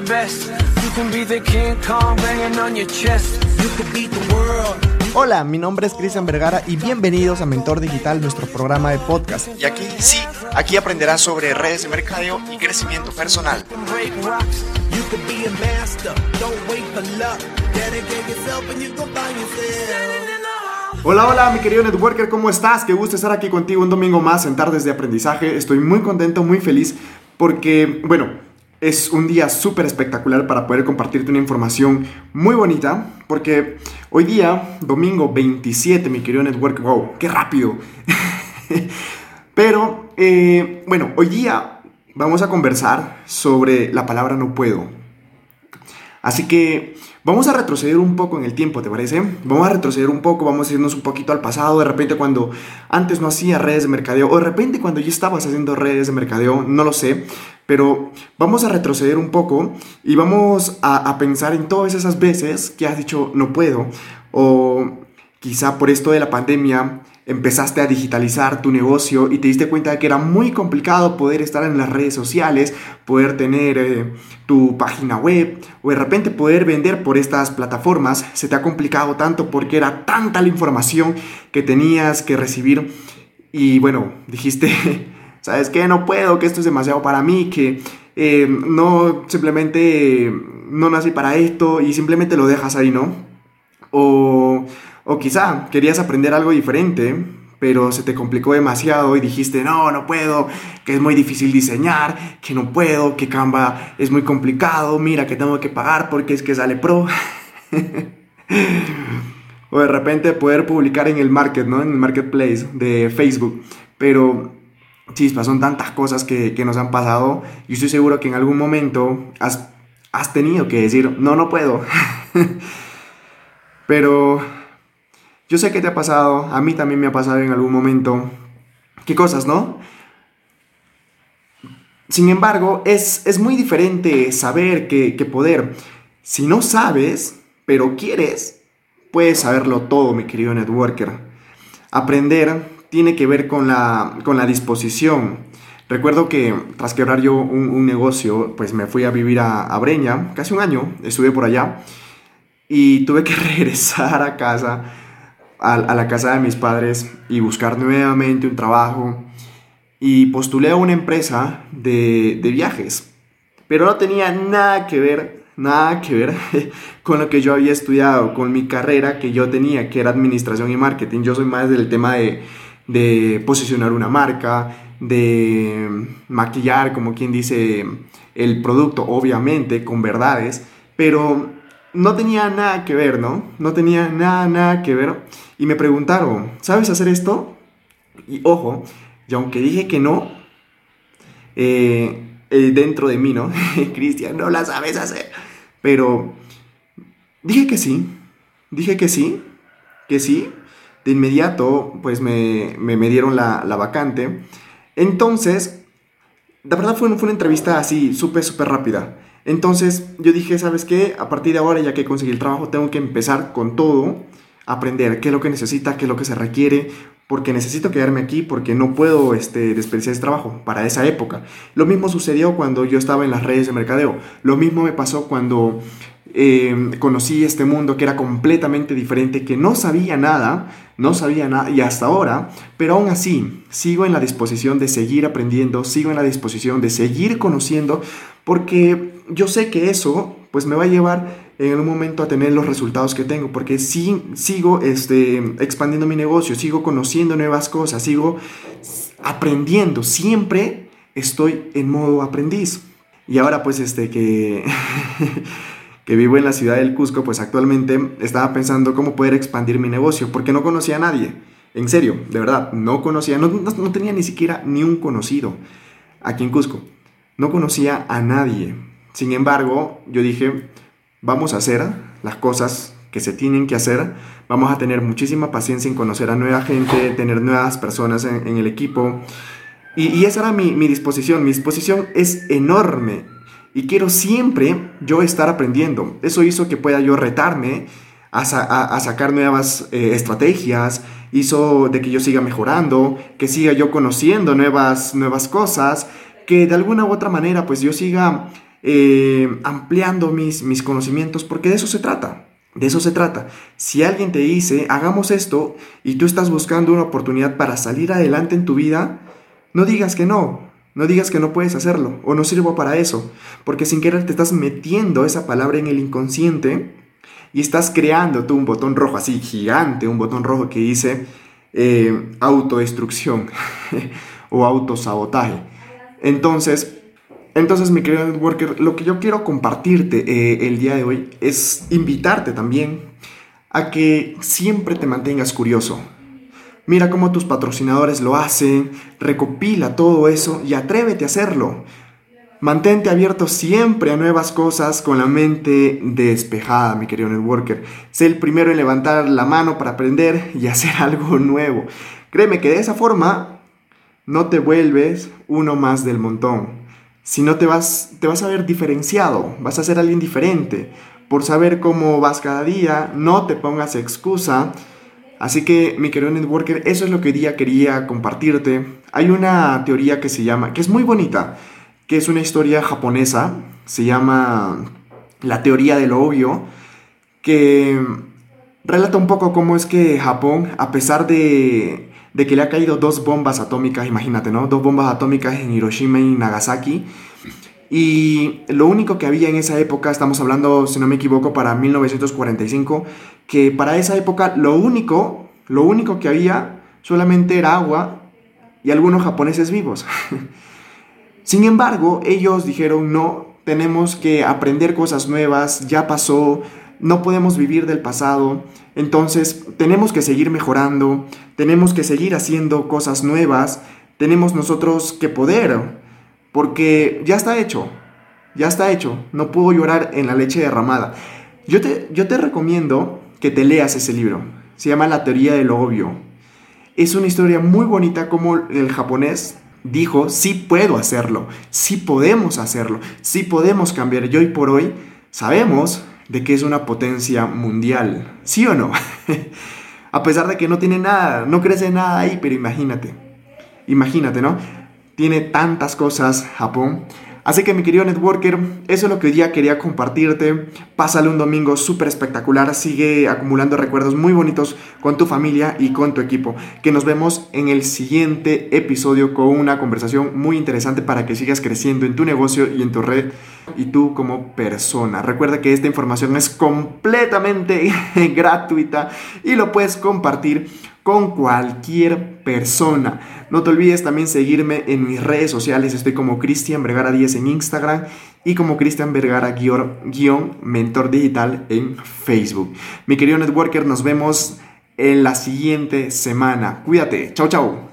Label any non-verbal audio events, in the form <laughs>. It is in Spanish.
the best. You can be the King Kong banging on your chest. You could beat the world. Hola, mi nombre es Cristian Vergara y bienvenidos a Mentor Digital, nuestro programa de podcast. Y aquí sí, aquí aprenderás sobre redes de mercadeo y crecimiento personal. Hola, hola, mi querido networker, ¿cómo estás? Qué gusto estar aquí contigo un domingo más en Tardes de Aprendizaje. Estoy muy contento, muy feliz porque, bueno, es un día súper espectacular para poder compartirte una información muy bonita, porque hoy día, domingo 27, mi querido network, wow, qué rápido. <laughs> Pero, eh, bueno, hoy día vamos a conversar sobre la palabra no puedo. Así que vamos a retroceder un poco en el tiempo, ¿te parece? Vamos a retroceder un poco, vamos a irnos un poquito al pasado, de repente cuando antes no hacía redes de mercadeo, o de repente cuando ya estabas haciendo redes de mercadeo, no lo sé, pero vamos a retroceder un poco y vamos a, pensar en todas esas veces que has dicho no puedo, o quizá por esto de la pandemia empezaste a digitalizar tu negocio y te diste cuenta de que era muy complicado poder estar en las redes sociales, poder tener eh, tu página web o de repente poder vender por estas plataformas, se te ha complicado tanto porque era tanta la información que tenías que recibir y bueno, dijiste, <laughs> ¿sabes qué? No puedo, que esto es demasiado para mí, que eh, no simplemente no nací para esto y simplemente lo dejas ahí, ¿no? O o quizá querías aprender algo diferente, pero se te complicó demasiado y dijiste, no, no puedo, que es muy difícil diseñar, que no puedo, que Canva es muy complicado, mira que tengo que pagar porque es que sale pro. <laughs> o de repente poder publicar en el market, ¿no? En el marketplace de Facebook. Pero, chispa, son tantas cosas que, que nos han pasado y estoy seguro que en algún momento has, has tenido que decir, no, no puedo. <laughs> pero yo sé que te ha pasado, a mí también me ha pasado en algún momento. ¿Qué cosas, no? Sin embargo, es, es muy diferente saber que, que poder. Si no sabes, pero quieres, puedes saberlo todo, mi querido networker. Aprender tiene que ver con la, con la disposición. Recuerdo que tras quebrar yo un, un negocio, pues me fui a vivir a, a Breña, casi un año, estuve por allá, y tuve que <laughs> regresar a casa a, la casa de mis padres y buscar nuevamente un trabajo. Y postulé a una empresa de, de viajes. Pero no tenía nada que ver, nada que ver <laughs> con lo que yo había estudiado, con mi carrera que yo tenía, que era administración y marketing. Yo soy más del tema de, de posicionar una marca, de maquillar, como quien dice, el producto, obviamente, con verdades, pero no tenía nada que ver, ¿no? No tenía nada, nada que ver. Y me preguntaron, ¿sabes hacer esto? Y ojo, y aunque dije que no, eh, eh, dentro de mí, ¿no? <laughs> Cristian, no la sabes hacer. Pero dije que sí, dije que sí, que sí. De inmediato, pues me, me, dieron la, la, vacante. Entonces, la verdad fue, fue una entrevista así, súper, súper rápida. Entonces yo dije, ¿sabes qué? A partir de ahora, ya que conseguí el trabajo, tengo que empezar con todo, aprender qué es lo que necesita, qué es lo que se requiere, porque necesito quedarme aquí, porque no puedo este, desperdiciar ese trabajo para esa época. Lo mismo sucedió cuando yo estaba en las redes de mercadeo. Lo mismo me pasó cuando eh, conocí este mundo que era completamente diferente, que no sabía nada, no sabía nada, y hasta ahora, pero aún así sigo en la disposición de seguir aprendiendo, sigo en la disposición de seguir conociendo, porque yo sé que eso pues me va a llevar en un momento a tener los resultados que tengo, porque sí, sigo este, expandiendo mi negocio, sigo conociendo nuevas cosas, sigo aprendiendo, siempre estoy en modo aprendiz. Y ahora pues este que, <laughs> que vivo en la ciudad del Cusco, pues actualmente estaba pensando cómo poder expandir mi negocio, porque no conocía a nadie. En serio, de verdad, no conocía, no, tenía ni siquiera ni un conocido aquí en Cusco. No conocía a nadie. Sin embargo, yo dije, vamos a hacer las cosas que se tienen que hacer. Vamos a tener muchísima paciencia en conocer a nueva gente, tener nuevas personas en, el equipo. Y, esa era mi, disposición. Mi disposición es enorme. Y quiero siempre yo estar aprendiendo. Eso hizo que pueda yo retarme a, sacar nuevas eh, estrategias, hizo de que yo siga mejorando, que siga yo conociendo nuevas, nuevas cosas, que de alguna u otra manera pues yo siga eh, ampliando mis, mis conocimientos, porque de eso se trata. De eso se trata. Si alguien te dice, hagamos esto, y tú estás buscando una oportunidad para salir adelante en tu vida, no digas que no. No digas que no puedes hacerlo o no sirvo para eso, porque sin querer te estás metiendo esa palabra en el inconsciente y estás creando tú un botón rojo así gigante, un botón rojo que dice eh, autodestrucción <laughs> o autosabotaje. Entonces, entonces, mi querido networker, lo que yo quiero compartirte eh, el día de hoy es invitarte también a que siempre te mantengas curioso. Mira cómo tus patrocinadores lo hacen, recopila todo eso y atrévete a hacerlo. Mantente abierto siempre a nuevas cosas con la mente despejada, mi querido networker. Sé el primero en levantar la mano para aprender y <laughs> hacer algo nuevo. Créeme que de esa forma no te vuelves uno más del montón si no te vas, te vas a ver diferenciado, vas a ser alguien diferente. Por saber cómo vas cada día, no te pongas excusa. Así que, mi querido networker, eso es lo que hoy día quería compartirte. Hay una teoría que se llama, que es muy bonita, que es una historia japonesa, se llama la teoría de lo obvio, que relata un poco cómo es que Japón, a pesar de de que le ha caído dos bombas atómicas, imagínate, ¿no? Dos bombas atómicas en Hiroshima y Nagasaki. Y lo único que había en esa época, estamos hablando, si no me equivoco, para 1945, que para esa época lo único, lo único que había solamente era agua y algunos japoneses vivos. <laughs> Sin embargo, ellos dijeron, no, tenemos que aprender cosas nuevas, ya pasó, no podemos vivir del pasado, entonces tenemos que seguir mejorando, tenemos que seguir haciendo cosas nuevas, tenemos nosotros que poder, porque ya está hecho, ya está hecho, no puedo llorar en la leche derramada. Yo te, yo te recomiendo que te leas ese libro, se llama La teoría de lo obvio. Es una historia muy bonita como el japonés dijo, sí puedo hacerlo, sí podemos hacerlo, sí podemos cambiar. Y hoy por hoy sabemos de que es una potencia mundial. ¿Sí o no? <laughs> A pesar de que no tiene nada, no crece nada ahí, pero imagínate. Imagínate, ¿no? Tiene tantas cosas Japón. Así que mi querido networker, eso es lo que hoy día quería compartirte. Pásale un domingo súper espectacular, sigue acumulando recuerdos muy bonitos con tu familia y con tu equipo. Que nos vemos en el siguiente episodio con una conversación muy interesante para que sigas creciendo en tu negocio y en tu red y tú como persona. Recuerda que esta información es completamente <laughs> gratuita y lo puedes compartir con cualquier persona. No te olvides también seguirme en mis redes sociales. Estoy como Cristian Vergara 10 en Instagram y como Cristian Vergara guion mentor digital en Facebook. Mi querido networker, nos vemos en la siguiente semana. Cuídate. Chao, chao.